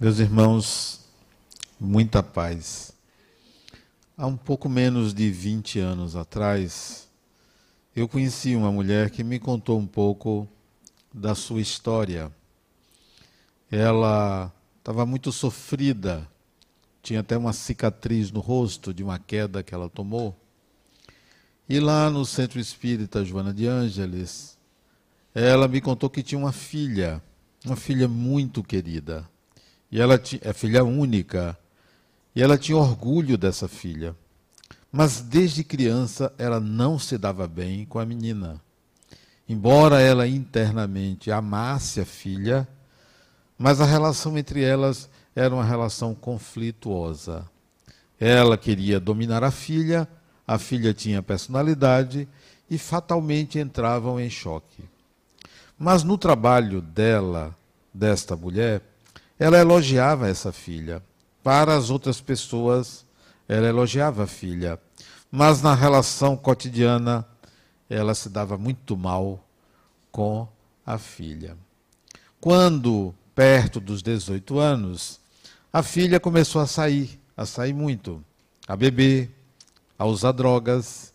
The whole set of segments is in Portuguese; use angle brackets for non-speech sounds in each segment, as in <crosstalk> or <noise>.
Meus irmãos, muita paz. Há um pouco menos de 20 anos atrás, eu conheci uma mulher que me contou um pouco da sua história. Ela estava muito sofrida, tinha até uma cicatriz no rosto de uma queda que ela tomou. E lá no Centro Espírita Joana de Ângeles, ela me contou que tinha uma filha, uma filha muito querida e ela é filha única. E ela tinha orgulho dessa filha. Mas desde criança ela não se dava bem com a menina. Embora ela internamente amasse a filha, mas a relação entre elas era uma relação conflituosa. Ela queria dominar a filha, a filha tinha personalidade e fatalmente entravam em choque. Mas no trabalho dela, desta mulher, ela elogiava essa filha. Para as outras pessoas, ela elogiava a filha. Mas na relação cotidiana, ela se dava muito mal com a filha. Quando, perto dos 18 anos, a filha começou a sair, a sair muito, a beber, a usar drogas.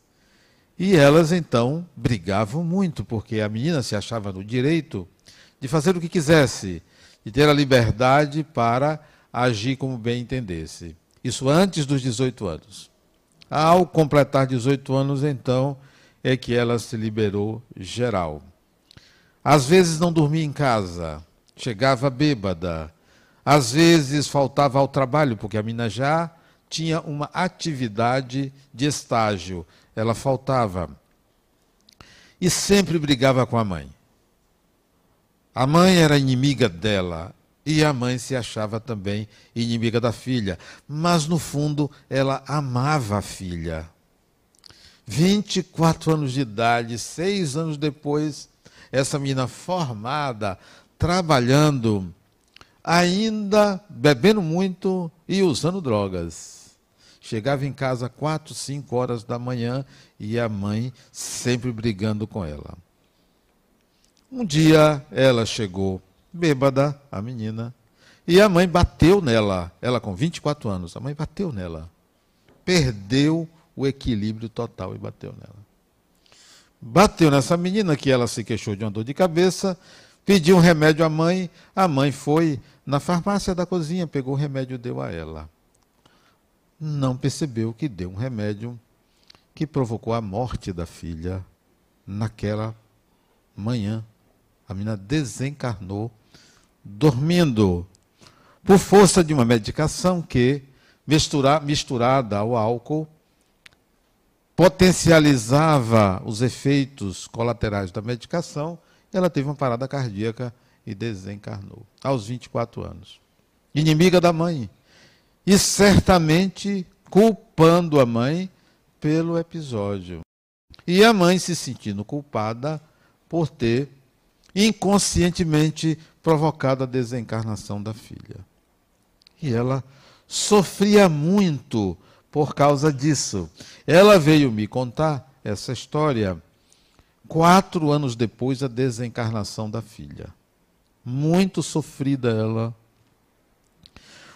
E elas então brigavam muito, porque a menina se achava no direito de fazer o que quisesse, e ter a liberdade para agir como bem entendesse. Isso antes dos 18 anos. Ao completar 18 anos, então, é que ela se liberou geral. Às vezes não dormia em casa, chegava bêbada. Às vezes faltava ao trabalho, porque a mina já tinha uma atividade de estágio. Ela faltava. E sempre brigava com a mãe. A mãe era inimiga dela e a mãe se achava também inimiga da filha, mas no fundo ela amava a filha. 24 anos de idade, seis anos depois, essa menina formada, trabalhando, ainda bebendo muito e usando drogas. Chegava em casa quatro, cinco horas da manhã e a mãe sempre brigando com ela. Um dia ela chegou bêbada, a menina, e a mãe bateu nela, ela com 24 anos, a mãe bateu nela. Perdeu o equilíbrio total e bateu nela. Bateu nessa menina que ela se queixou de uma dor de cabeça, pediu um remédio à mãe, a mãe foi na farmácia da cozinha, pegou o remédio e deu a ela. Não percebeu que deu um remédio que provocou a morte da filha naquela manhã a menina desencarnou dormindo por força de uma medicação que, mistura, misturada ao álcool, potencializava os efeitos colaterais da medicação. Ela teve uma parada cardíaca e desencarnou aos 24 anos. Inimiga da mãe. E certamente culpando a mãe pelo episódio. E a mãe se sentindo culpada por ter inconscientemente provocado a desencarnação da filha. E ela sofria muito por causa disso. Ela veio me contar essa história quatro anos depois da desencarnação da filha. Muito sofrida ela,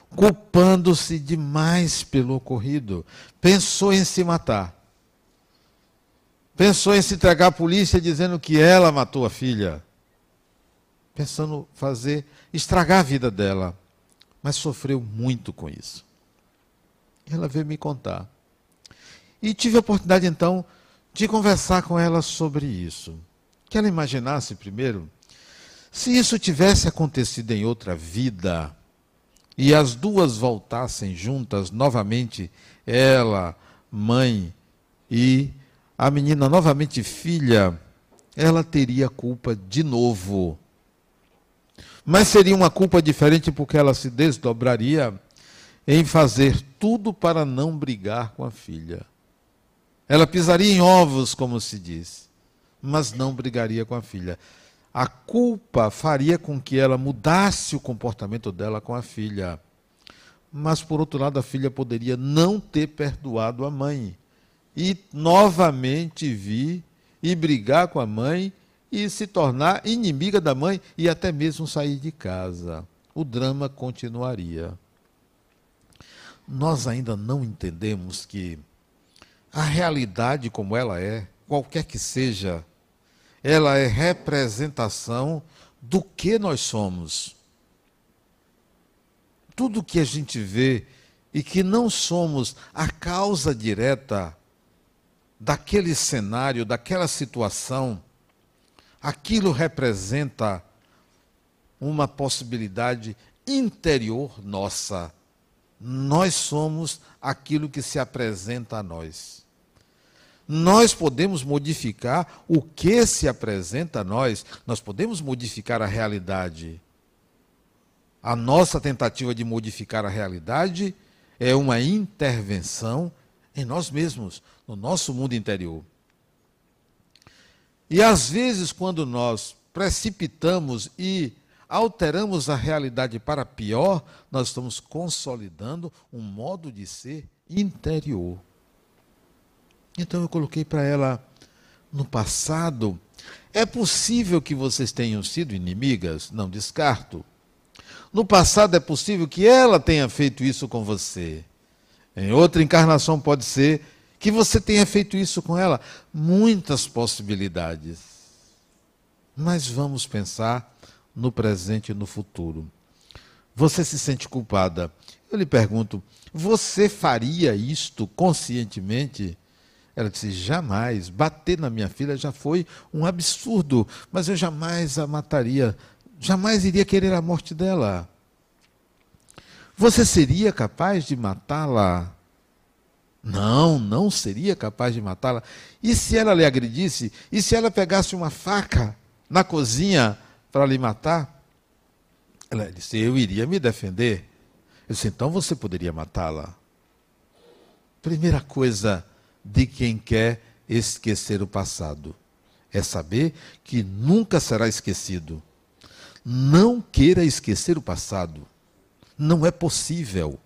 culpando-se demais pelo ocorrido. Pensou em se matar. Pensou em se entregar à polícia dizendo que ela matou a filha pensando fazer, estragar a vida dela. Mas sofreu muito com isso. Ela veio me contar. E tive a oportunidade, então, de conversar com ela sobre isso. Que ela imaginasse primeiro, se isso tivesse acontecido em outra vida, e as duas voltassem juntas novamente, ela, mãe e a menina novamente filha, ela teria culpa de novo mas seria uma culpa diferente porque ela se desdobraria em fazer tudo para não brigar com a filha. Ela pisaria em ovos, como se diz, mas não brigaria com a filha. A culpa faria com que ela mudasse o comportamento dela com a filha. Mas, por outro lado, a filha poderia não ter perdoado a mãe e novamente vir e brigar com a mãe e se tornar inimiga da mãe e até mesmo sair de casa. o drama continuaria. Nós ainda não entendemos que a realidade como ela é, qualquer que seja, ela é representação do que nós somos. Tudo que a gente vê e que não somos a causa direta daquele cenário, daquela situação, aquilo representa uma possibilidade interior nossa. Nós somos aquilo que se apresenta a nós. Nós podemos modificar o que se apresenta a nós, nós podemos modificar a realidade. A nossa tentativa de modificar a realidade é uma intervenção em nós mesmos, no nosso mundo interior. E às vezes, quando nós precipitamos e alteramos a realidade para pior, nós estamos consolidando um modo de ser interior. Então eu coloquei para ela no passado. É possível que vocês tenham sido inimigas? Não descarto. No passado é possível que ela tenha feito isso com você. Em outra encarnação pode ser que você tenha feito isso com ela. Muitas possibilidades. Mas vamos pensar no presente e no futuro. Você se sente culpada. Eu lhe pergunto: você faria isto conscientemente? Ela disse: jamais. Bater na minha filha já foi um absurdo, mas eu jamais a mataria. Jamais iria querer a morte dela. Você seria capaz de matá-la? Não, não seria capaz de matá-la. E se ela lhe agredisse? E se ela pegasse uma faca na cozinha para lhe matar? Ela disse: Eu iria me defender. Eu disse: Então você poderia matá-la. Primeira coisa de quem quer esquecer o passado. É saber que nunca será esquecido. Não queira esquecer o passado. Não é possível.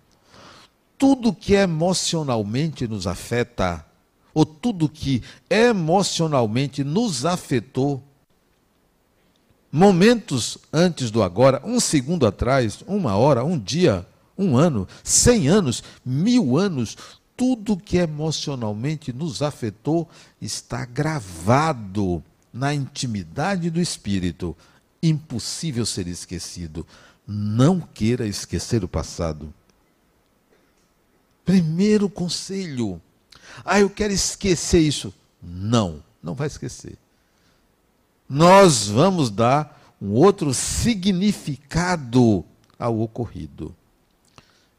Tudo que emocionalmente nos afeta, ou tudo que emocionalmente nos afetou, momentos antes do agora, um segundo atrás, uma hora, um dia, um ano, cem anos, mil anos, tudo que emocionalmente nos afetou está gravado na intimidade do espírito. Impossível ser esquecido. Não queira esquecer o passado. Primeiro conselho. Ah, eu quero esquecer isso. Não, não vai esquecer. Nós vamos dar um outro significado ao ocorrido.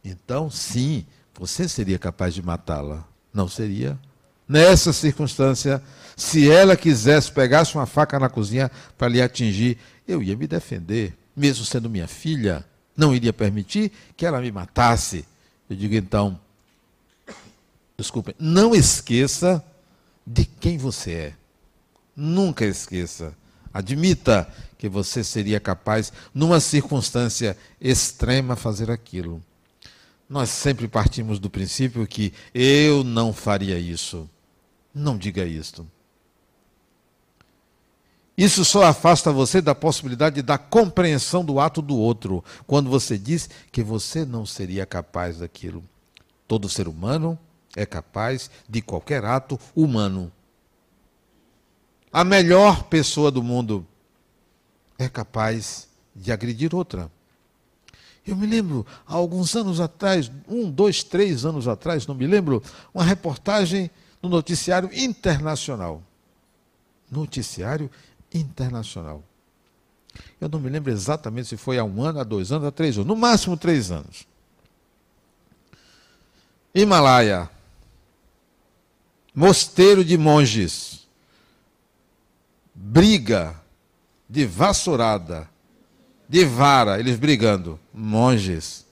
Então, sim, você seria capaz de matá-la? Não seria? Nessa circunstância, se ela quisesse, pegasse uma faca na cozinha para lhe atingir, eu ia me defender, mesmo sendo minha filha, não iria permitir que ela me matasse. Eu digo então, desculpem, não esqueça de quem você é. Nunca esqueça. Admita que você seria capaz, numa circunstância extrema, fazer aquilo. Nós sempre partimos do princípio que eu não faria isso. Não diga isto. Isso só afasta você da possibilidade da compreensão do ato do outro, quando você diz que você não seria capaz daquilo. Todo ser humano é capaz de qualquer ato humano. A melhor pessoa do mundo é capaz de agredir outra. Eu me lembro, há alguns anos atrás, um, dois, três anos atrás, não me lembro, uma reportagem no noticiário internacional. Noticiário internacional. Eu não me lembro exatamente se foi há um ano, há dois anos, há três anos, no máximo três anos. Himalaia, mosteiro de monges, briga de vassourada de vara, eles brigando. Monges.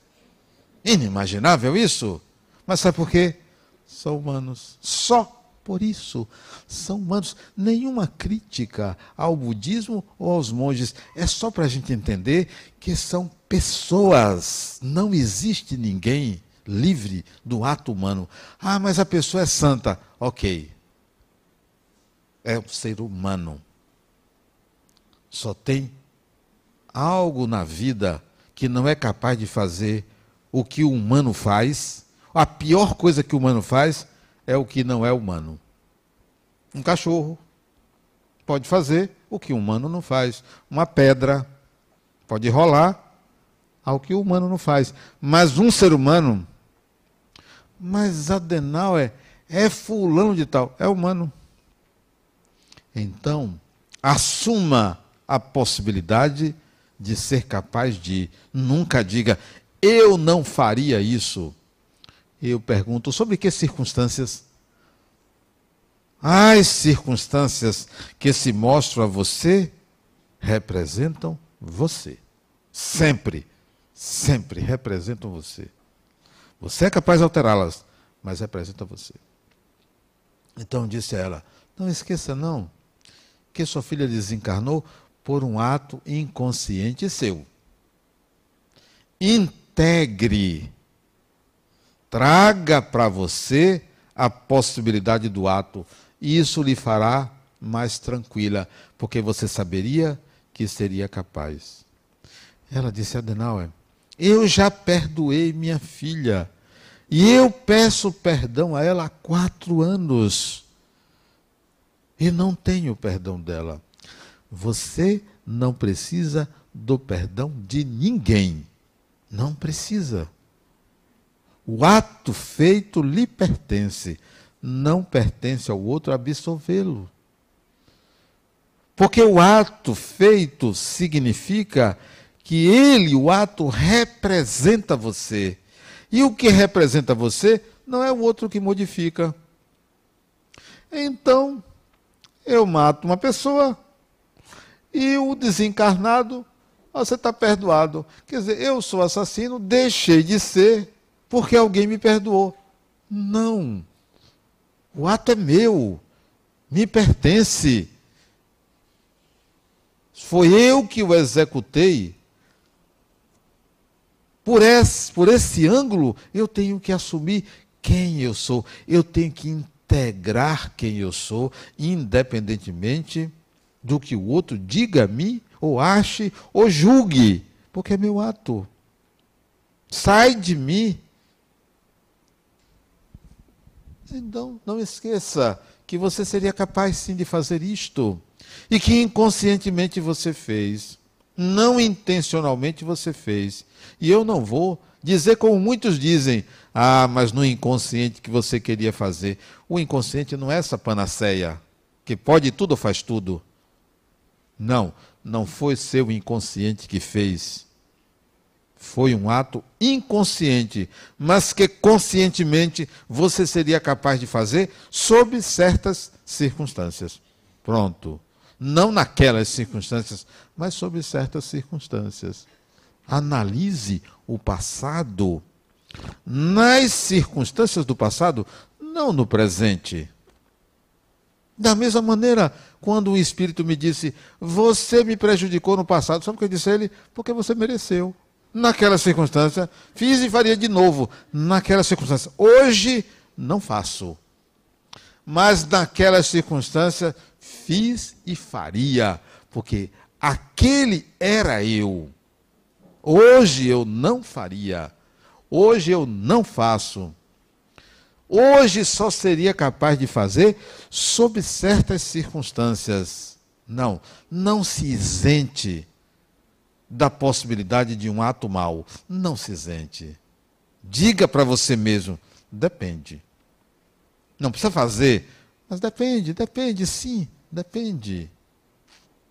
Inimaginável isso. Mas sabe por quê? São humanos. Só por isso. São humanos. Nenhuma crítica ao budismo ou aos monges. É só para a gente entender que são pessoas. Não existe ninguém livre do ato humano. Ah, mas a pessoa é santa. Ok. É um ser humano. Só tem algo na vida que não é capaz de fazer o que o humano faz. A pior coisa que o humano faz é o que não é humano. Um cachorro pode fazer o que o humano não faz. Uma pedra pode rolar ao que o humano não faz. Mas um ser humano, mas Adenauer é, é fulano de tal, é humano. Então, assuma a possibilidade de ser capaz de. Nunca diga, eu não faria isso. Eu pergunto, sobre que circunstâncias? As circunstâncias que se mostram a você representam você. Sempre, sempre representam você. Você é capaz de alterá-las, mas representa você. Então disse a ela: Não esqueça, não, que sua filha desencarnou por um ato inconsciente seu. Integre, traga para você a possibilidade do ato, e isso lhe fará mais tranquila, porque você saberia que seria capaz. Ela disse a Adenauer: Eu já perdoei minha filha. E eu peço perdão a ela há quatro anos. E não tenho perdão dela. Você não precisa do perdão de ninguém. Não precisa. O ato feito lhe pertence. Não pertence ao outro absolvê-lo. Porque o ato feito significa que ele, o ato, representa você. E o que representa você não é o outro que modifica. Então, eu mato uma pessoa e o desencarnado, você está perdoado. Quer dizer, eu sou assassino, deixei de ser porque alguém me perdoou. Não. O ato é meu, me pertence. Foi eu que o executei. Por esse, por esse ângulo, eu tenho que assumir quem eu sou. Eu tenho que integrar quem eu sou, independentemente do que o outro diga a mim, ou ache, ou julgue, porque é meu ato. Sai de mim. Então, não esqueça que você seria capaz sim de fazer isto e que inconscientemente você fez, não intencionalmente você fez. E eu não vou dizer como muitos dizem, ah, mas no inconsciente que você queria fazer. O inconsciente não é essa panaceia, que pode tudo faz tudo. Não, não foi seu inconsciente que fez. Foi um ato inconsciente, mas que conscientemente você seria capaz de fazer sob certas circunstâncias. Pronto não naquelas circunstâncias, mas sob certas circunstâncias. Analise o passado nas circunstâncias do passado, não no presente. Da mesma maneira, quando o Espírito me disse, você me prejudicou no passado, sabe o que eu disse a ele? Porque você mereceu. Naquela circunstância, fiz e faria de novo. Naquela circunstância. Hoje, não faço. Mas naquela circunstância, fiz e faria, porque aquele era eu. Hoje eu não faria. Hoje eu não faço. Hoje só seria capaz de fazer sob certas circunstâncias. Não, não se isente da possibilidade de um ato mau. Não se isente. Diga para você mesmo: depende. Não precisa fazer, mas depende, depende sim. Depende.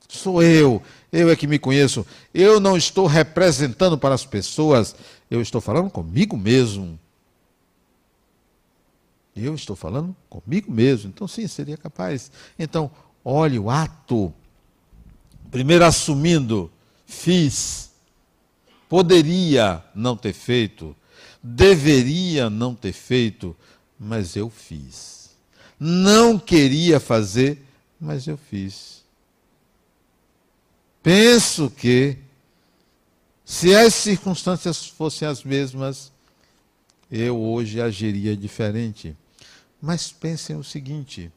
Sou eu, eu é que me conheço. Eu não estou representando para as pessoas, eu estou falando comigo mesmo. Eu estou falando comigo mesmo. Então, sim, seria capaz. Então, olhe o ato. Primeiro, assumindo, fiz. Poderia não ter feito, deveria não ter feito, mas eu fiz. Não queria fazer, mas eu fiz. Penso que, se as circunstâncias fossem as mesmas, eu hoje agiria diferente. Mas pensem o seguinte: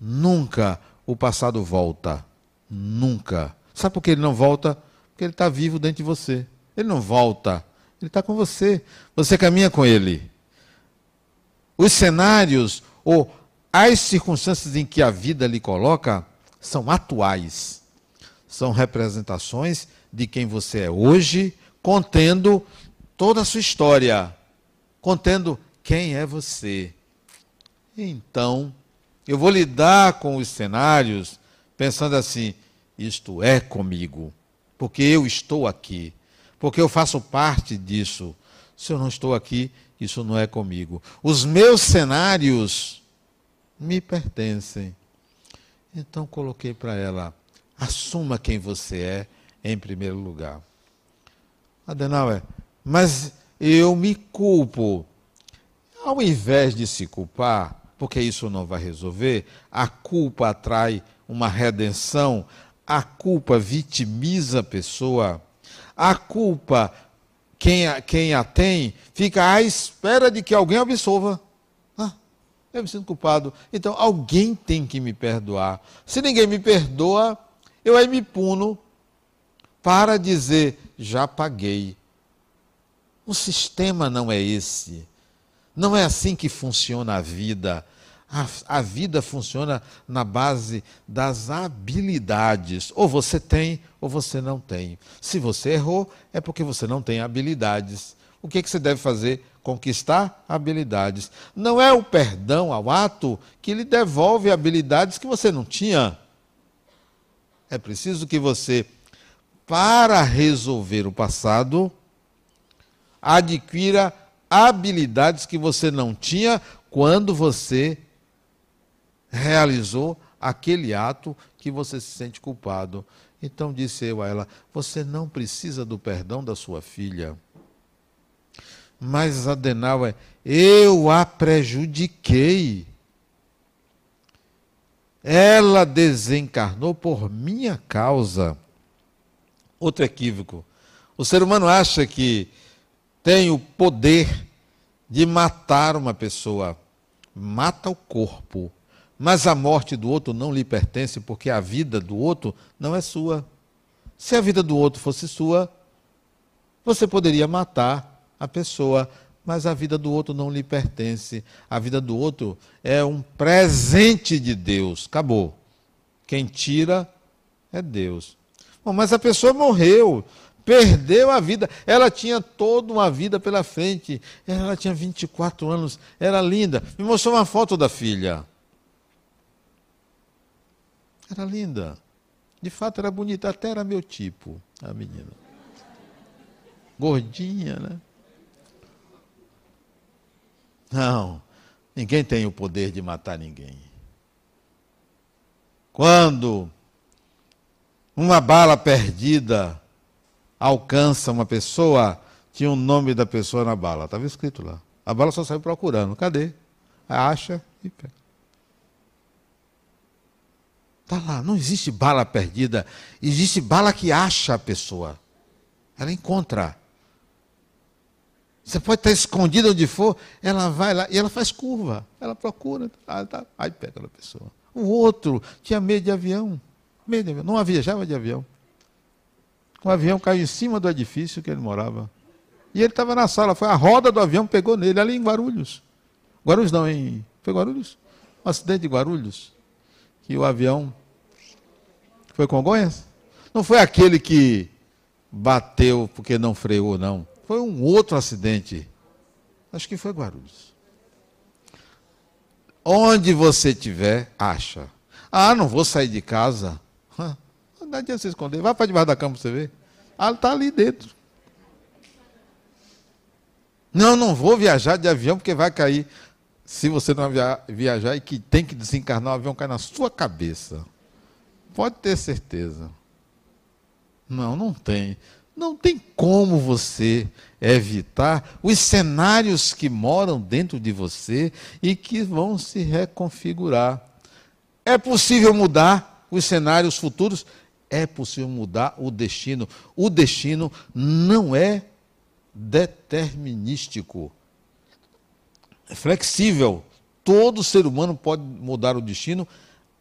nunca o passado volta. Nunca. Sabe por que ele não volta? Porque ele está vivo dentro de você. Ele não volta. Ele está com você. Você caminha com ele. Os cenários ou as circunstâncias em que a vida lhe coloca são atuais. São representações de quem você é hoje, contendo toda a sua história, contendo quem é você. Então, eu vou lidar com os cenários pensando assim: isto é comigo, porque eu estou aqui, porque eu faço parte disso. Se eu não estou aqui, isso não é comigo. Os meus cenários me pertencem. Então coloquei para ela: assuma quem você é em primeiro lugar. Adenauer, mas eu me culpo. Ao invés de se culpar, porque isso não vai resolver, a culpa atrai uma redenção, a culpa vitimiza a pessoa, a culpa, quem a, quem a tem, fica à espera de que alguém absolva. Eu me sinto culpado, então alguém tem que me perdoar. Se ninguém me perdoa, eu aí me puno para dizer: já paguei. O sistema não é esse. Não é assim que funciona a vida. A, a, vida funciona na base das habilidades. Ou você tem, ou você não tem. Se você errou, é porque você não tem habilidades. O que, é que você deve fazer? Conquistar habilidades. Não é o perdão ao ato que lhe devolve habilidades que você não tinha. É preciso que você, para resolver o passado, adquira habilidades que você não tinha quando você realizou aquele ato que você se sente culpado. Então disse eu a ela: Você não precisa do perdão da sua filha. Mas Adenauer, eu a prejudiquei. Ela desencarnou por minha causa. Outro equívoco. O ser humano acha que tem o poder de matar uma pessoa. Mata o corpo, mas a morte do outro não lhe pertence, porque a vida do outro não é sua. Se a vida do outro fosse sua, você poderia matar a pessoa, mas a vida do outro não lhe pertence. A vida do outro é um presente de Deus. Acabou. Quem tira é Deus. Bom, mas a pessoa morreu, perdeu a vida. Ela tinha toda uma vida pela frente. Ela tinha 24 anos, era linda. Me mostrou uma foto da filha. Era linda. De fato, era bonita. Até era meu tipo, a menina. Gordinha, né? Não, ninguém tem o poder de matar ninguém. Quando uma bala perdida alcança uma pessoa, tinha o nome da pessoa na bala, estava escrito lá. A bala só saiu procurando. Cadê? Acha e pega. Está lá, não existe bala perdida, existe bala que acha a pessoa. Ela encontra. Você pode estar escondido onde for, ela vai lá e ela faz curva. Ela procura, aí, tá, aí pega a pessoa. O outro tinha medo de avião. Medo de avião. Não viajava de avião. O avião caiu em cima do edifício que ele morava. E ele estava na sala. Foi a roda do avião pegou nele, ali em Guarulhos. Guarulhos não, em. Foi Guarulhos? Um acidente de Guarulhos. Que o avião foi Congonhas? Não foi aquele que bateu porque não freou, não. Foi um outro acidente. Acho que foi Guarulhos. Onde você estiver, acha. Ah, não vou sair de casa. Não adianta você esconder. Vai para debaixo da cama para você ver. Ah, está ali dentro. Não, não vou viajar de avião porque vai cair. Se você não viajar e que tem que desencarnar, o avião cai na sua cabeça. Pode ter certeza. Não, não tem. Não tem como você evitar os cenários que moram dentro de você e que vão se reconfigurar. É possível mudar os cenários futuros? É possível mudar o destino. O destino não é determinístico. É flexível. Todo ser humano pode mudar o destino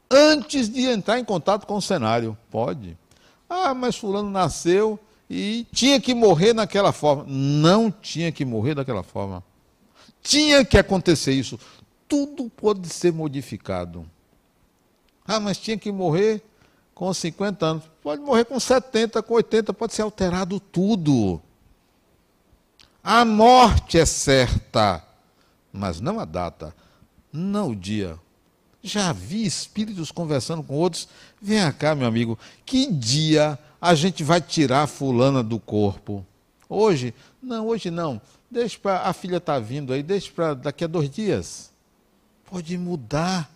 antes de entrar em contato com o cenário. Pode. Ah, mas fulano nasceu e tinha que morrer naquela forma. Não tinha que morrer daquela forma. Tinha que acontecer isso. Tudo pode ser modificado. Ah, mas tinha que morrer com 50 anos. Pode morrer com 70, com 80, pode ser alterado tudo. A morte é certa, mas não a data, não o dia. Já vi espíritos conversando com outros. Vem cá, meu amigo, que dia a gente vai tirar a fulana do corpo? Hoje? Não, hoje não. Deixa para a filha está vindo aí, deixa para daqui a dois dias. Pode mudar.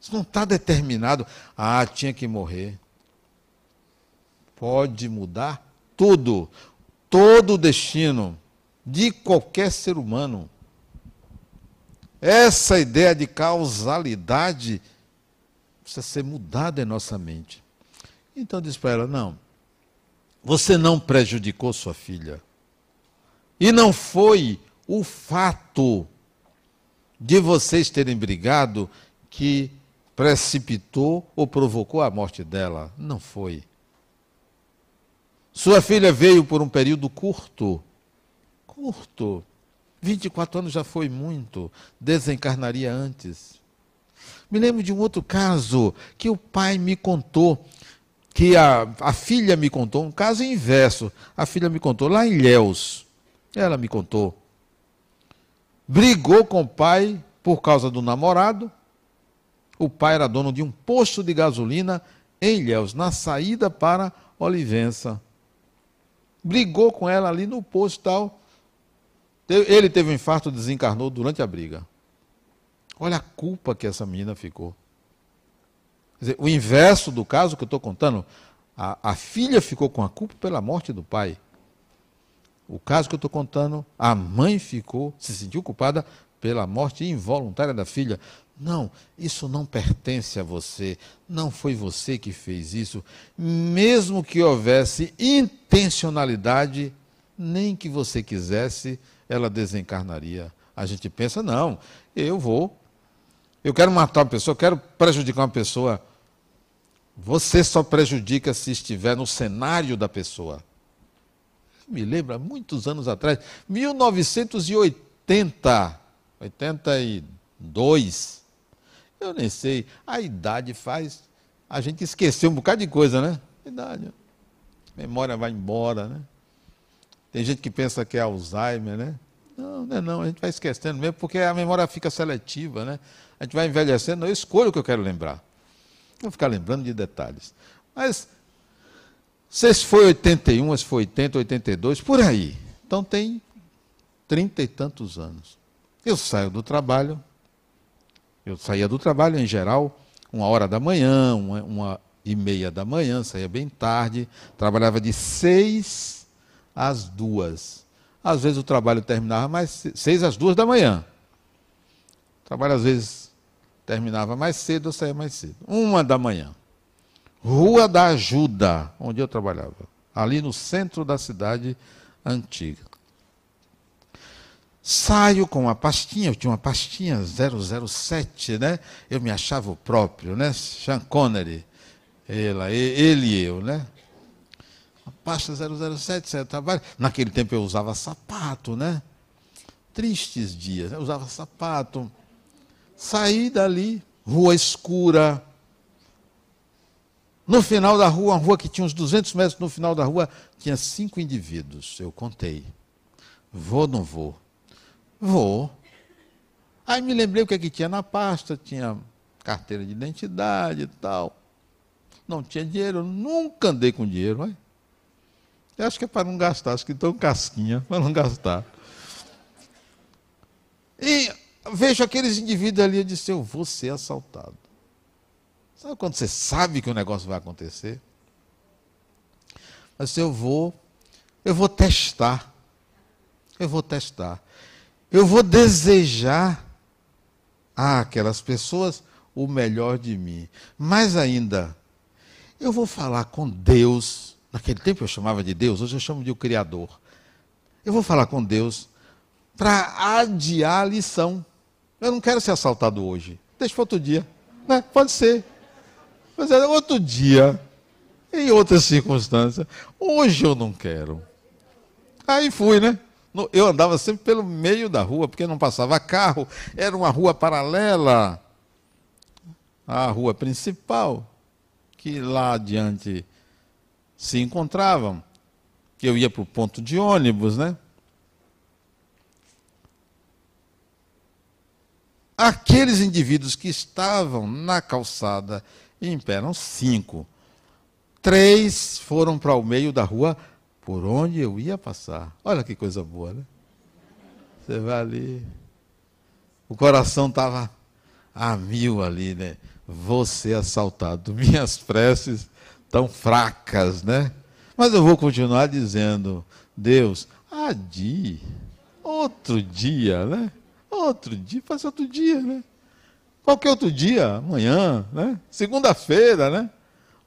Isso não está determinado. Ah, tinha que morrer. Pode mudar tudo. Todo o destino de qualquer ser humano. Essa ideia de causalidade precisa ser mudada em nossa mente. Então diz para ela: não, você não prejudicou sua filha. E não foi o fato de vocês terem brigado que precipitou ou provocou a morte dela. Não foi. Sua filha veio por um período curto. Curto. 24 anos já foi muito. Desencarnaria antes. Me lembro de um outro caso que o pai me contou, que a, a filha me contou, um caso inverso. A filha me contou lá em Ilhéus. Ela me contou. Brigou com o pai por causa do namorado. O pai era dono de um posto de gasolina em Ilhéus, na saída para Olivença. Brigou com ela ali no posto tal. Ele teve um infarto, desencarnou durante a briga. Olha a culpa que essa menina ficou. Dizer, o inverso do caso que eu estou contando, a, a, filha ficou com a culpa pela morte do pai. O caso que eu estou contando, a mãe ficou, se sentiu culpada pela morte involuntária da filha. Não, isso não pertence a você. Não foi você que fez isso. Mesmo que houvesse intencionalidade, nem que você quisesse, ela desencarnaria. A gente pensa, não, eu vou. Eu quero matar uma pessoa, eu quero prejudicar uma pessoa. Você só prejudica se estiver no cenário da pessoa. Me lembra, muitos anos atrás, 1980, 82, eu nem sei, a idade faz a gente esquecer um bocado de coisa, né? Idade. Memória vai embora, né? Tem gente que pensa que é Alzheimer, né? Não, não é não, a gente vai esquecendo mesmo, porque a memória fica seletiva, né? A gente vai envelhecendo, eu escolho o que eu quero lembrar. Vou ficar lembrando de detalhes. Mas, se foi 81, se foi 80, 82, por aí. Então tem trinta e tantos anos. Eu saio do trabalho, eu saía do trabalho em geral, uma hora da manhã, uma, uma e meia da manhã, saía bem tarde, trabalhava de seis às duas. Às vezes o trabalho terminava mais seis às duas da manhã. O trabalho às vezes terminava mais cedo, eu saía mais cedo. Uma da manhã. Rua da Ajuda, onde eu trabalhava. Ali no centro da cidade antiga. Saio com uma pastinha, eu tinha uma pastinha 007, né? Eu me achava o próprio, né? Sean Connery. Ela, ele e eu, né? Pasta 007, certo trabalho. Naquele tempo eu usava sapato, né? Tristes dias, eu usava sapato. Saí dali, rua escura. No final da rua, uma rua que tinha uns 200 metros, no final da rua tinha cinco indivíduos. Eu contei. Vou ou não vou? Vou. Aí me lembrei o que, é que tinha na pasta, tinha carteira de identidade e tal. Não tinha dinheiro, nunca andei com dinheiro, mas eu acho que é para não gastar, acho que estou casquinha, para não gastar. E vejo aqueles indivíduos ali e disse, eu vou ser assaltado. Sabe quando você sabe que o negócio vai acontecer? Mas eu vou, eu vou testar. Eu vou testar. Eu vou desejar àquelas pessoas o melhor de mim. Mais ainda, eu vou falar com Deus Naquele tempo eu chamava de Deus, hoje eu chamo de o Criador. Eu vou falar com Deus para adiar a lição. Eu não quero ser assaltado hoje. Deixa para outro dia. Né? Pode ser. Mas é outro dia. em outras circunstâncias. Hoje eu não quero. Aí fui, né? Eu andava sempre pelo meio da rua, porque não passava carro, era uma rua paralela à rua principal, que lá adiante se encontravam. Eu ia para o ponto de ônibus, né? Aqueles indivíduos que estavam na calçada em pé, eram cinco. Três foram para o meio da rua por onde eu ia passar. Olha que coisa boa, né? Você vai ali. O coração estava a mil ali, né? Você assaltado. <laughs> Minhas preces tão fracas, né? Mas eu vou continuar dizendo, Deus, adie. Outro dia, né? Outro dia, faz outro dia, né? Qualquer outro dia, amanhã, né? Segunda-feira, né?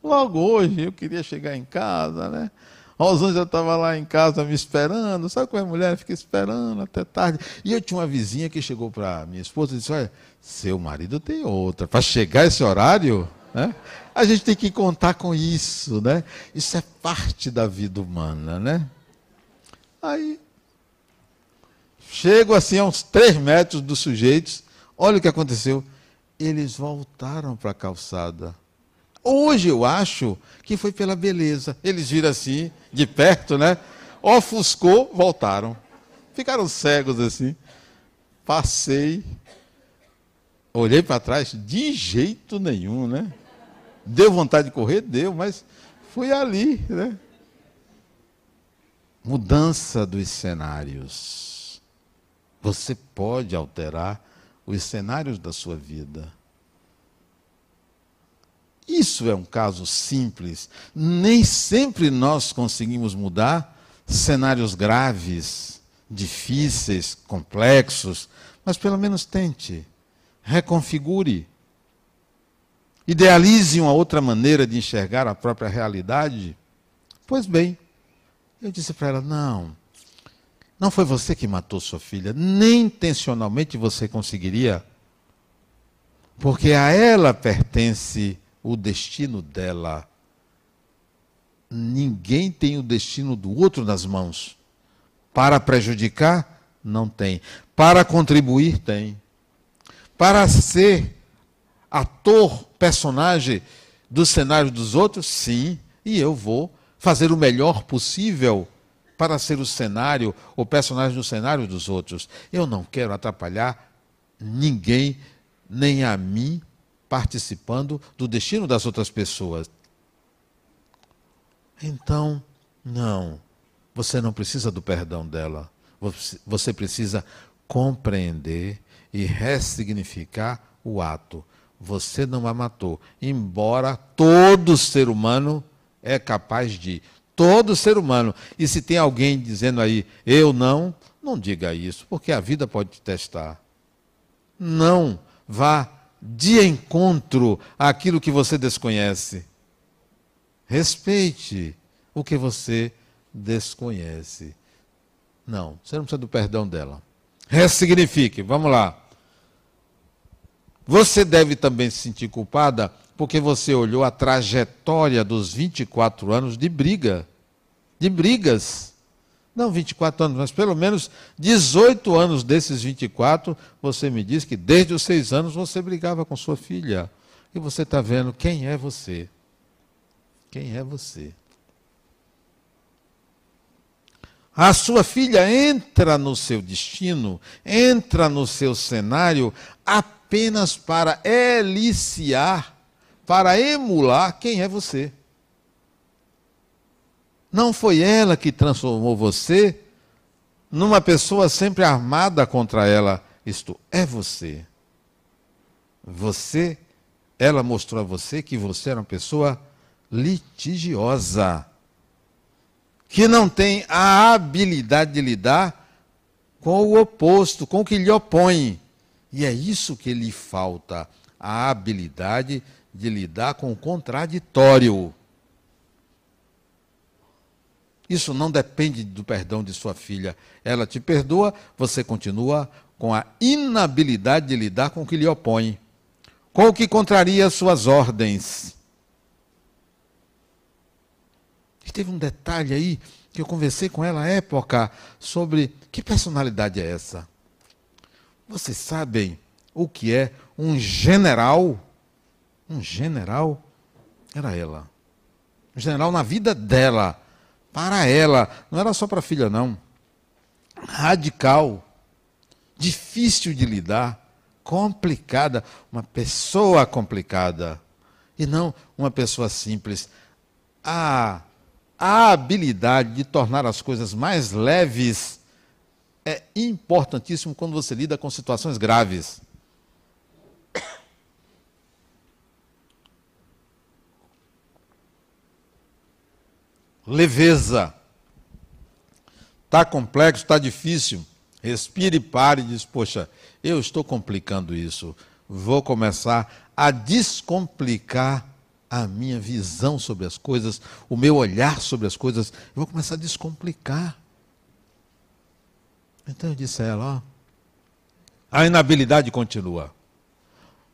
Logo hoje eu queria chegar em casa, né? Rosângela estava lá em casa me esperando. Sabe como é mulher? Fica esperando até tarde. E eu tinha uma vizinha que chegou para minha esposa e disse: Olha, seu marido tem outra. Para chegar esse horário, né? A gente tem que contar com isso, né? Isso é parte da vida humana, né? Aí, chego assim a uns três metros dos sujeitos. Olha o que aconteceu. Eles voltaram para a calçada. Hoje eu acho que foi pela beleza. Eles viram assim, de perto, né? Ofuscou, voltaram. Ficaram cegos assim. Passei, olhei para trás, de jeito nenhum, né? Deu vontade de correr? Deu, mas fui ali, né? Mudança dos cenários. Você pode alterar os cenários da sua vida. Isso é um caso simples. Nem sempre nós conseguimos mudar cenários graves, difíceis, complexos, mas pelo menos tente. Reconfigure. Idealize uma outra maneira de enxergar a própria realidade. Pois bem, eu disse para ela: não, não foi você que matou sua filha, nem intencionalmente você conseguiria, porque a ela pertence o destino dela. Ninguém tem o destino do outro nas mãos. Para prejudicar, não tem. Para contribuir, tem. Para ser ator, personagem do cenário dos outros, sim. E eu vou fazer o melhor possível para ser o cenário, o personagem do cenário dos outros. Eu não quero atrapalhar ninguém, nem a mim, participando do destino das outras pessoas. Então, não, você não precisa do perdão dela. Você precisa compreender e ressignificar o ato. Você não a matou, embora todo ser humano é capaz de. Todo ser humano. E se tem alguém dizendo aí, eu não, não diga isso, porque a vida pode te testar. Não vá de encontro àquilo que você desconhece. Respeite o que você desconhece. Não, você não precisa do perdão dela. Ressignifique, vamos lá. Você deve também se sentir culpada porque você olhou a trajetória dos 24 anos de briga, de brigas não 24 anos, mas pelo menos 18 anos desses 24, você me diz que desde os seis anos você brigava com sua filha. E você está vendo quem é você. Quem é você? A sua filha entra no seu destino, entra no seu cenário apenas para eliciar, para emular quem é você. Não foi ela que transformou você numa pessoa sempre armada contra ela. Isto é você. Você, ela mostrou a você que você era uma pessoa litigiosa, que não tem a habilidade de lidar com o oposto, com o que lhe opõe. E é isso que lhe falta, a habilidade de lidar com o contraditório. Isso não depende do perdão de sua filha. Ela te perdoa, você continua com a inabilidade de lidar com o que lhe opõe, com o que contraria suas ordens. E teve um detalhe aí que eu conversei com ela à época sobre que personalidade é essa. Vocês sabem o que é um general? Um general era ela. Um general na vida dela, para ela, não era só para a filha não. Radical, difícil de lidar, complicada, uma pessoa complicada e não uma pessoa simples. A, a habilidade de tornar as coisas mais leves é importantíssimo quando você lida com situações graves. Leveza. Está complexo, está difícil. Respire pare e diz: Poxa, eu estou complicando isso. Vou começar a descomplicar a minha visão sobre as coisas, o meu olhar sobre as coisas. Vou começar a descomplicar. Então eu disse a ela: ó, a inabilidade continua.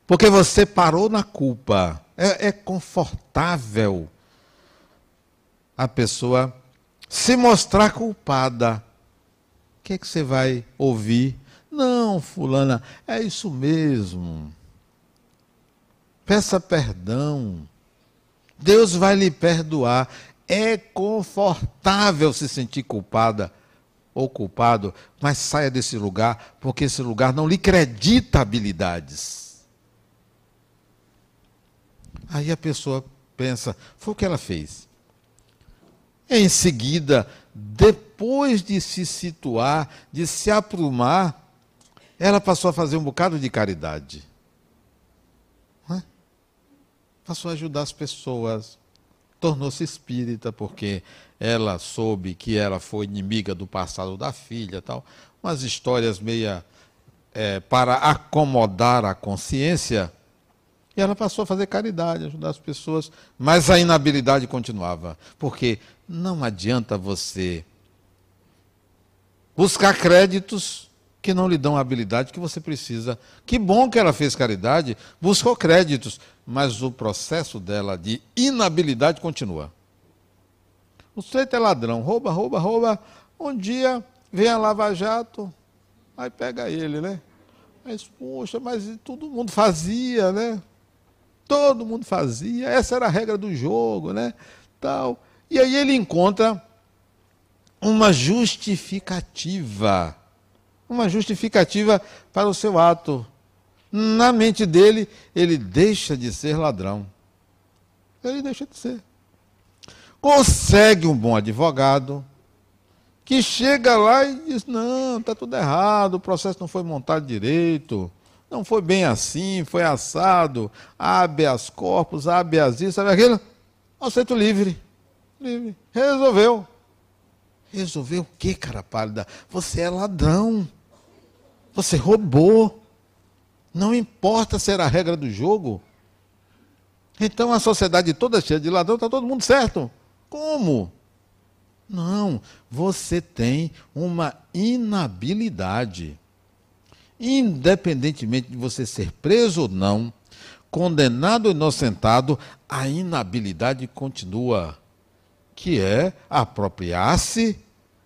Porque você parou na culpa. É, é confortável a pessoa se mostrar culpada que é que você vai ouvir? Não, fulana, é isso mesmo. Peça perdão. Deus vai lhe perdoar. É confortável se sentir culpada ou culpado, mas saia desse lugar, porque esse lugar não lhe acredita habilidades. Aí a pessoa pensa, foi o que ela fez. Em seguida, depois de se situar, de se aprumar, ela passou a fazer um bocado de caridade. É? Passou a ajudar as pessoas. Tornou-se espírita porque ela soube que ela foi inimiga do passado da filha, tal. Umas histórias meia é, para acomodar a consciência. E ela passou a fazer caridade, ajudar as pessoas, mas a inabilidade continuava. Porque não adianta você buscar créditos que não lhe dão a habilidade que você precisa. Que bom que ela fez caridade, buscou créditos, mas o processo dela de inabilidade continua. O sujeito é ladrão, rouba, rouba, rouba. Um dia vem a Lava Jato, aí pega ele, né? Mas, poxa, mas todo mundo fazia, né? Todo mundo fazia, essa era a regra do jogo, né? Tal. E aí ele encontra uma justificativa. Uma justificativa para o seu ato. Na mente dele, ele deixa de ser ladrão. Ele deixa de ser. Consegue um bom advogado que chega lá e diz: não, está tudo errado, o processo não foi montado direito, não foi bem assim, foi assado, habeas corpus, habeas isso, sabe aquilo? Aceito livre. Livre. Resolveu. Resolveu o que, cara pálida? Você é ladrão. Você roubou. Não importa se era a regra do jogo. Então a sociedade toda cheia de ladrão, está todo mundo certo. Como? Não, você tem uma inabilidade. Independentemente de você ser preso ou não, condenado ou inocentado, a inabilidade continua que é apropriar-se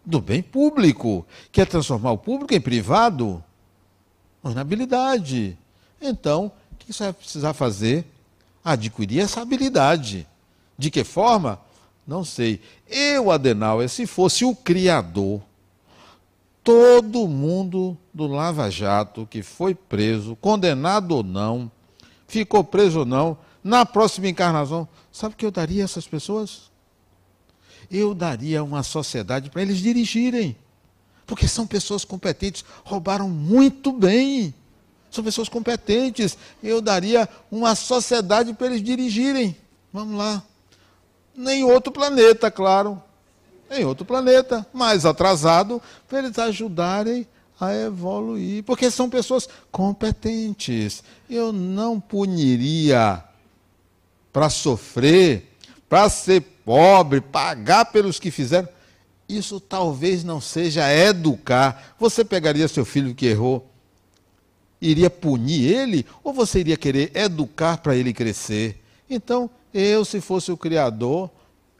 do bem público, que é transformar o público em privado. Uma habilidade. Então, o que você vai precisar fazer? Adquirir essa habilidade. De que forma? Não sei. Eu, Adenauer, se fosse o criador, todo mundo do Lava Jato que foi preso, condenado ou não, ficou preso ou não, na próxima encarnação, sabe o que eu daria a essas pessoas? eu daria uma sociedade para eles dirigirem. Porque são pessoas competentes, roubaram muito bem. São pessoas competentes. Eu daria uma sociedade para eles dirigirem. Vamos lá. Nem outro planeta, claro. Em outro planeta, mais atrasado, para eles ajudarem a evoluir. Porque são pessoas competentes. Eu não puniria para sofrer, para ser pobre, pagar pelos que fizeram. Isso talvez não seja educar. Você pegaria seu filho que errou, iria punir ele, ou você iria querer educar para ele crescer? Então, eu, se fosse o Criador,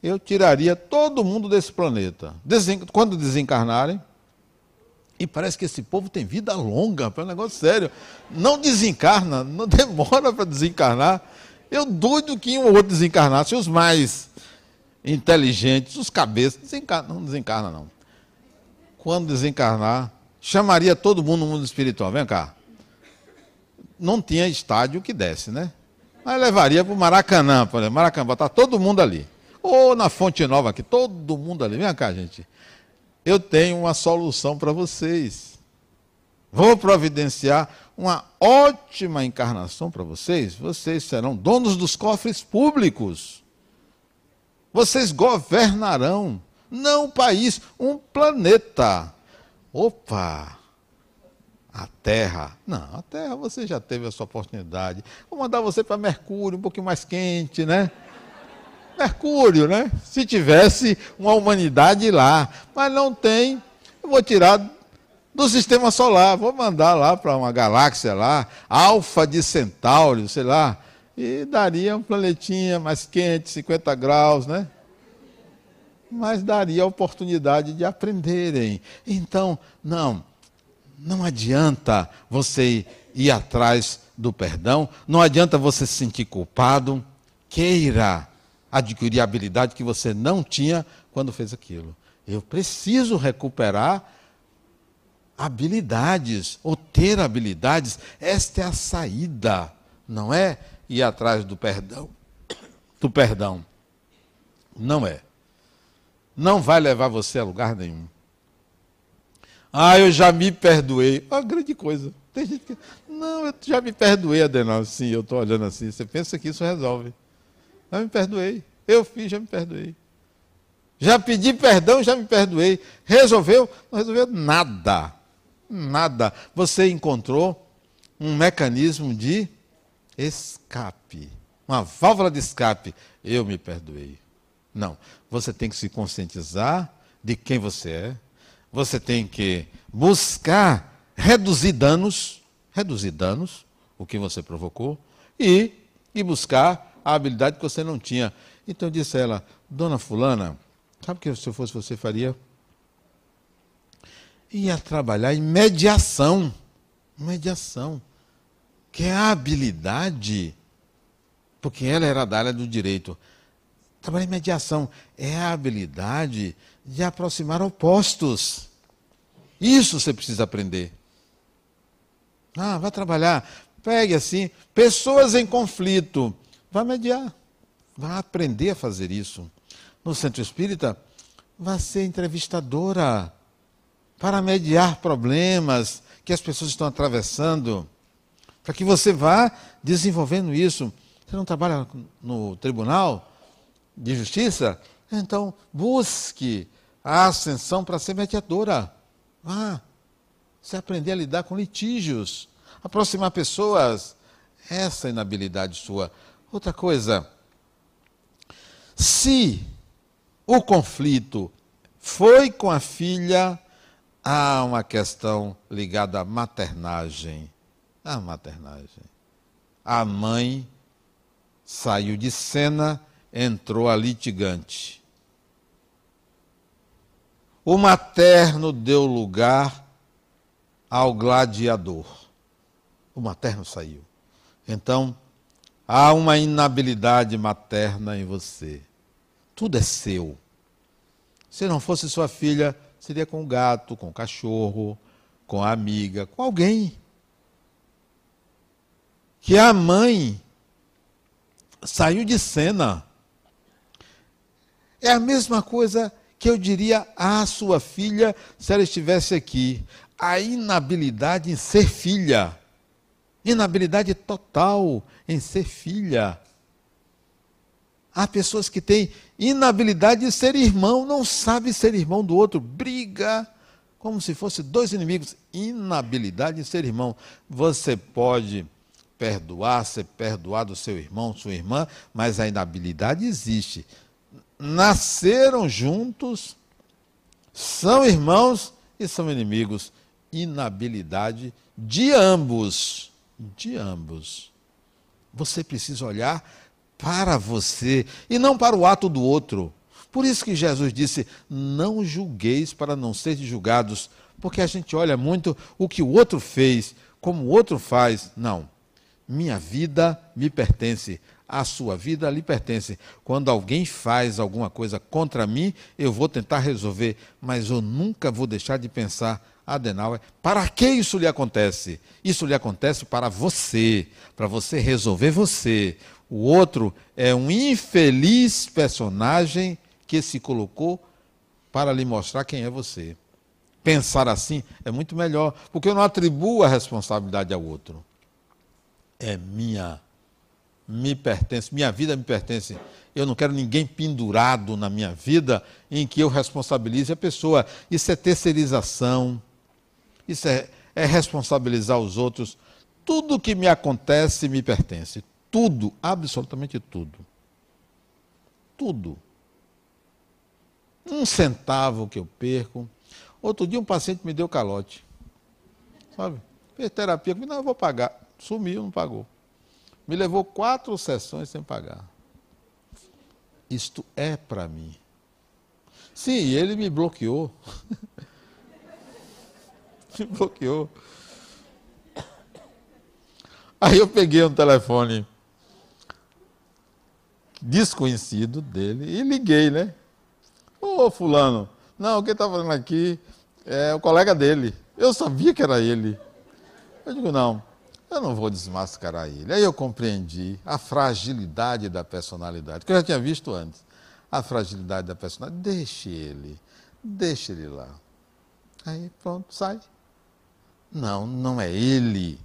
eu tiraria todo mundo desse planeta. Desen... Quando desencarnarem, e parece que esse povo tem vida longa, é um negócio sério. Não desencarna, não <laughs> demora para desencarnar. Eu doido que um ou outro desencarnasse, os mais inteligentes, os cabeças, desencarna, não desencarna não. Quando desencarnar, chamaria todo mundo no mundo espiritual. Vem cá. Não tinha estádio que desse, né? Mas levaria para o Maracanã, por exemplo. Maracanã, botar todo mundo ali. Ou na Fonte Nova aqui, todo mundo ali. Vem cá, gente eu tenho uma solução para vocês. Vou providenciar uma ótima encarnação para vocês. Vocês serão donos dos cofres públicos. Vocês governarão, não um país, um planeta. Opa! A Terra. Não, a Terra você já teve a sua oportunidade. Vou mandar você para Mercúrio, um pouquinho mais quente, né? Mercúrio, né? Se tivesse uma humanidade lá, mas não tem, eu vou tirar do sistema solar, vou mandar lá para uma galáxia lá, Alfa de Centauro, sei lá, e daria um planetinha mais quente, 50 graus, né? Mas daria a oportunidade de aprenderem. Então, não, não adianta você ir atrás do perdão, não adianta você se sentir culpado, queira adquirir a habilidade que você não tinha quando fez aquilo. Eu preciso recuperar habilidades, ou ter habilidades. Esta é a saída, não é ir atrás do perdão. Do perdão. Não é. Não vai levar você a lugar nenhum. Ah, eu já me perdoei. Ah, grande coisa. Tem gente que. Não, eu já me perdoei, Adenal. Sim, eu estou olhando assim. Você pensa que isso resolve. Já me perdoei. Eu fiz, já me perdoei. Já pedi perdão, já me perdoei. Resolveu? Não resolveu nada. Nada. Você encontrou um mecanismo de escape. Uma válvula de escape. Eu me perdoei. Não. Você tem que se conscientizar de quem você é. Você tem que buscar reduzir danos, reduzir danos, o que você provocou, e, e buscar a habilidade que você não tinha. Então eu disse a ela, dona fulana, sabe o que se eu fosse você faria? Ia trabalhar em mediação. Mediação. Que é a habilidade, porque ela era da área do direito. Trabalhar em mediação é a habilidade de aproximar opostos. Isso você precisa aprender. Ah, vai trabalhar. Pegue assim, pessoas em conflito. Vá mediar. Vá aprender a fazer isso. No centro espírita, vá ser entrevistadora para mediar problemas que as pessoas estão atravessando, para que você vá desenvolvendo isso. Você não trabalha no tribunal de justiça? Então, busque a ascensão para ser mediadora. Vá. Você aprender a lidar com litígios, aproximar pessoas. Essa inabilidade sua Outra coisa, se o conflito foi com a filha, há uma questão ligada à maternagem. A maternagem. A mãe saiu de cena, entrou a litigante. O materno deu lugar ao gladiador. O materno saiu. Então, Há uma inabilidade materna em você. Tudo é seu. Se não fosse sua filha, seria com o gato, com o cachorro, com a amiga, com alguém. Que a mãe saiu de cena. É a mesma coisa que eu diria à sua filha se ela estivesse aqui. A inabilidade em ser filha. Inabilidade total em ser filha. Há pessoas que têm inabilidade de ser irmão, não sabe ser irmão do outro, briga como se fosse dois inimigos. Inabilidade de ser irmão. Você pode perdoar, ser perdoado seu irmão, sua irmã, mas a inabilidade existe. Nasceram juntos, são irmãos e são inimigos. Inabilidade de ambos. De ambos. Você precisa olhar para você e não para o ato do outro. Por isso que Jesus disse: Não julgueis para não seres julgados, porque a gente olha muito o que o outro fez, como o outro faz. Não. Minha vida me pertence, a sua vida lhe pertence. Quando alguém faz alguma coisa contra mim, eu vou tentar resolver, mas eu nunca vou deixar de pensar, Adenauer, para que isso lhe acontece? Isso lhe acontece para você, para você resolver você. O outro é um infeliz personagem que se colocou para lhe mostrar quem é você. Pensar assim é muito melhor, porque eu não atribuo a responsabilidade ao outro. É minha, me pertence, minha vida me pertence. Eu não quero ninguém pendurado na minha vida em que eu responsabilize a pessoa. Isso é terceirização, isso é, é responsabilizar os outros. Tudo que me acontece me pertence. Tudo, absolutamente tudo. Tudo um centavo que eu perco. Outro dia um paciente me deu calote. Sabe? Fez terapia comigo, não, eu vou pagar. Sumiu, não pagou. Me levou quatro sessões sem pagar. Isto é para mim. Sim, ele me bloqueou. <laughs> me bloqueou. Aí eu peguei um telefone desconhecido dele e liguei, né? Ô, fulano, não, quem está falando aqui é o colega dele. Eu sabia que era ele. Eu digo, não, eu não vou desmascarar ele. Aí eu compreendi a fragilidade da personalidade, que eu já tinha visto antes. A fragilidade da personalidade. Deixe ele, deixe ele lá. Aí pronto, sai. Não, não é ele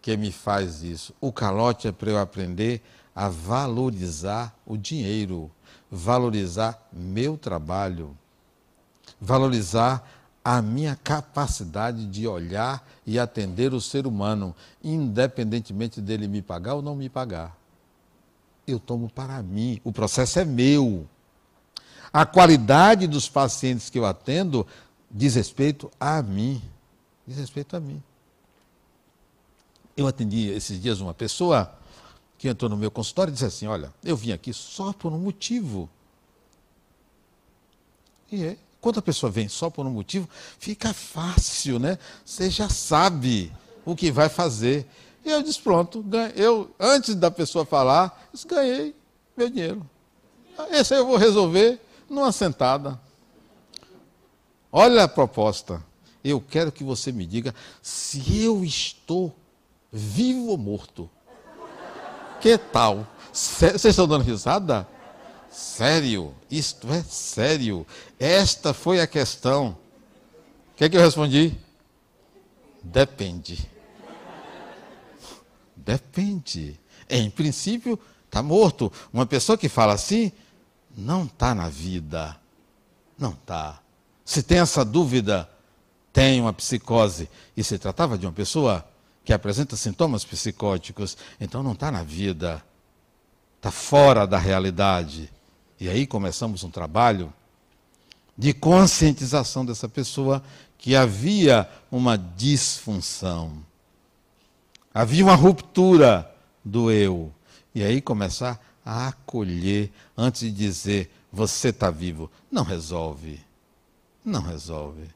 que me faz isso. O calote é para eu aprender a valorizar o dinheiro valorizar meu trabalho, valorizar a minha capacidade de olhar e atender o ser humano, independentemente dele me pagar ou não me pagar. Eu tomo para mim, o processo é meu. A qualidade dos pacientes que eu atendo diz respeito a mim. Diz respeito a mim. Eu atendi esses dias uma pessoa que entrou no meu consultório e disse assim: Olha, eu vim aqui só por um motivo. E é. Quando a pessoa vem só por um motivo, fica fácil, né? Você já sabe o que vai fazer. E eu disse: Pronto, eu, antes da pessoa falar, disse, ganhei meu dinheiro. Esse aí eu vou resolver numa sentada. Olha a proposta. Eu quero que você me diga se eu estou vivo ou morto. Que tal? Vocês estão dando risada? Sério, isto é sério. Esta foi a questão. O que, é que eu respondi? Depende. Depende. Em princípio, está morto. Uma pessoa que fala assim, não está na vida. Não está. Se tem essa dúvida, tem uma psicose. E se tratava de uma pessoa que apresenta sintomas psicóticos, então não está na vida, está fora da realidade. E aí começamos um trabalho de conscientização dessa pessoa que havia uma disfunção, havia uma ruptura do eu. E aí começar a acolher antes de dizer você está vivo. Não resolve. Não resolve.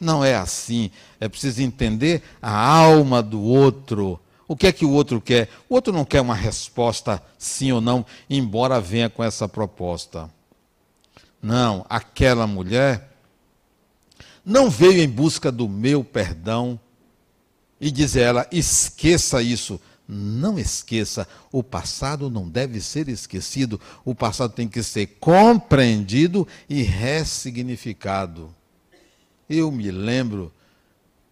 Não é assim. É preciso entender a alma do outro. O que é que o outro quer? O outro não quer uma resposta sim ou não, embora venha com essa proposta. Não, aquela mulher não veio em busca do meu perdão e dizer ela: esqueça isso. Não esqueça, o passado não deve ser esquecido, o passado tem que ser compreendido e ressignificado. Eu me lembro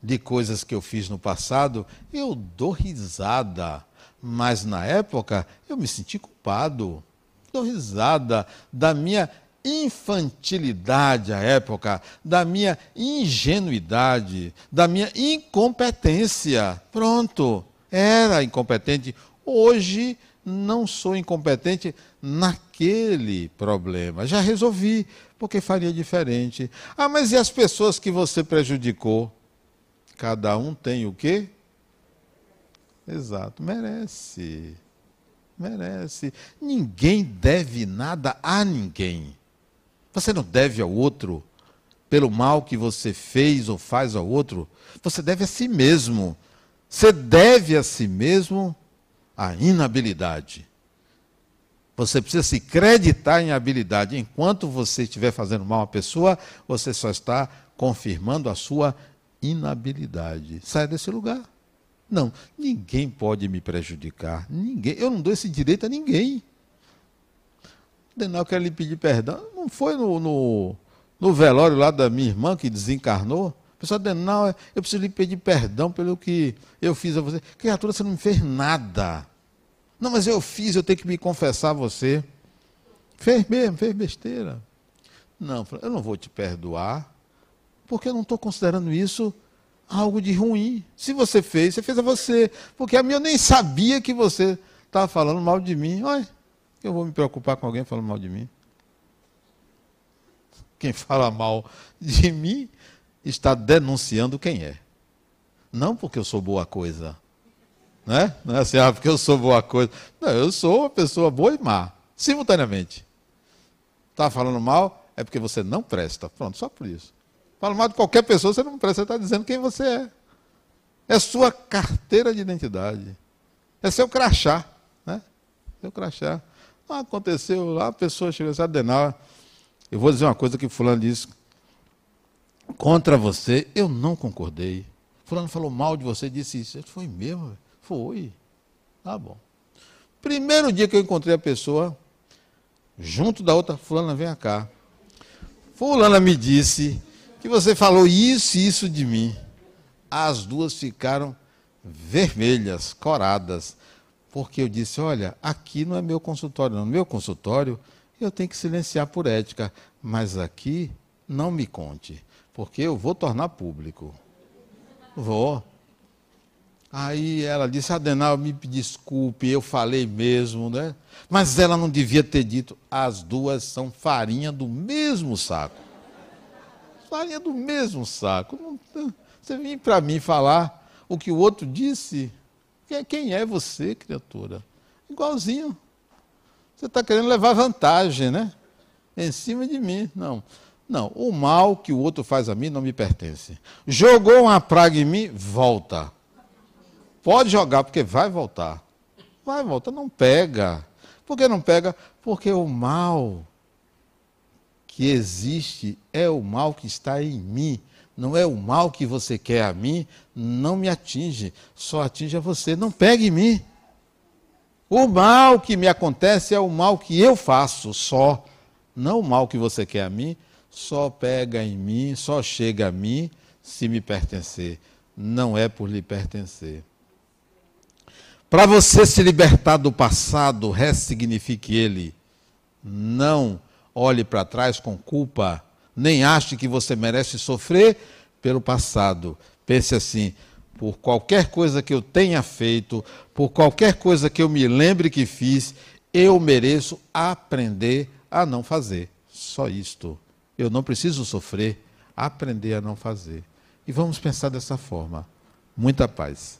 de coisas que eu fiz no passado, eu dou risada. Mas na época eu me senti culpado. Dou risada da minha infantilidade à época, da minha ingenuidade, da minha incompetência. Pronto, era incompetente. Hoje não sou incompetente naquele problema. Já resolvi, porque faria diferente. Ah, mas e as pessoas que você prejudicou? Cada um tem o quê? Exato, merece. Merece. Ninguém deve nada a ninguém. Você não deve ao outro pelo mal que você fez ou faz ao outro. Você deve a si mesmo. Você deve a si mesmo a inabilidade. Você precisa se creditar em habilidade. Enquanto você estiver fazendo mal a pessoa, você só está confirmando a sua inabilidade. Saia desse lugar. Não, ninguém pode me prejudicar. Ninguém. Eu não dou esse direito a ninguém. Denal quer lhe pedir perdão. Não foi no, no, no, velório lá da minha irmã que desencarnou? O pessoal, Denal, eu preciso lhe pedir perdão pelo que eu fiz a você. Criatura, você não me fez nada. Não, mas eu fiz, eu tenho que me confessar a você. Fez mesmo, fez besteira. Não, eu não vou te perdoar, porque eu não estou considerando isso algo de ruim. Se você fez, você fez a você. Porque a mim eu nem sabia que você estava falando mal de mim. Olha, eu vou me preocupar com alguém falando mal de mim. Quem fala mal de mim está denunciando quem é. Não porque eu sou boa coisa. Né? Não é assim, ah, porque eu sou boa coisa. Não, eu sou uma pessoa boa e má, simultaneamente. Está falando mal, é porque você não presta. Pronto, só por isso. Fala mal de qualquer pessoa, você não presta, você está dizendo quem você é. É sua carteira de identidade. É seu crachá. Né? Seu crachá. Aconteceu lá, a pessoa chegou a Adenal, eu vou dizer uma coisa que fulano disse contra você, eu não concordei. Fulano falou mal de você, disse isso. Foi mesmo? Foi. Tá bom. Primeiro dia que eu encontrei a pessoa, junto da outra, fulana, vem cá. Fulana me disse que você falou isso e isso de mim. As duas ficaram vermelhas, coradas, porque eu disse: olha, aqui não é meu consultório, não. Meu consultório eu tenho que silenciar por ética, mas aqui não me conte, porque eu vou tornar público. Vou. Aí ela disse: Adenal, me desculpe, eu falei mesmo, né? Mas ela não devia ter dito: as duas são farinha do mesmo saco farinha do mesmo saco. Você vem para mim falar o que o outro disse. Quem é você, criatura? Igualzinho. Você está querendo levar vantagem, né? Em cima de mim. Não. Não, o mal que o outro faz a mim não me pertence. Jogou uma praga em mim, volta. Pode jogar, porque vai voltar. Vai voltar, não pega. Por que não pega? Porque o mal que existe é o mal que está em mim. Não é o mal que você quer a mim, não me atinge, só atinge a você. Não pegue em mim. O mal que me acontece é o mal que eu faço só. Não o mal que você quer a mim, só pega em mim, só chega a mim se me pertencer. Não é por lhe pertencer. Para você se libertar do passado, ressignifique ele. Não olhe para trás com culpa, nem ache que você merece sofrer pelo passado. Pense assim: por qualquer coisa que eu tenha feito, por qualquer coisa que eu me lembre que fiz, eu mereço aprender a não fazer. Só isto. Eu não preciso sofrer, aprender a não fazer. E vamos pensar dessa forma. Muita paz.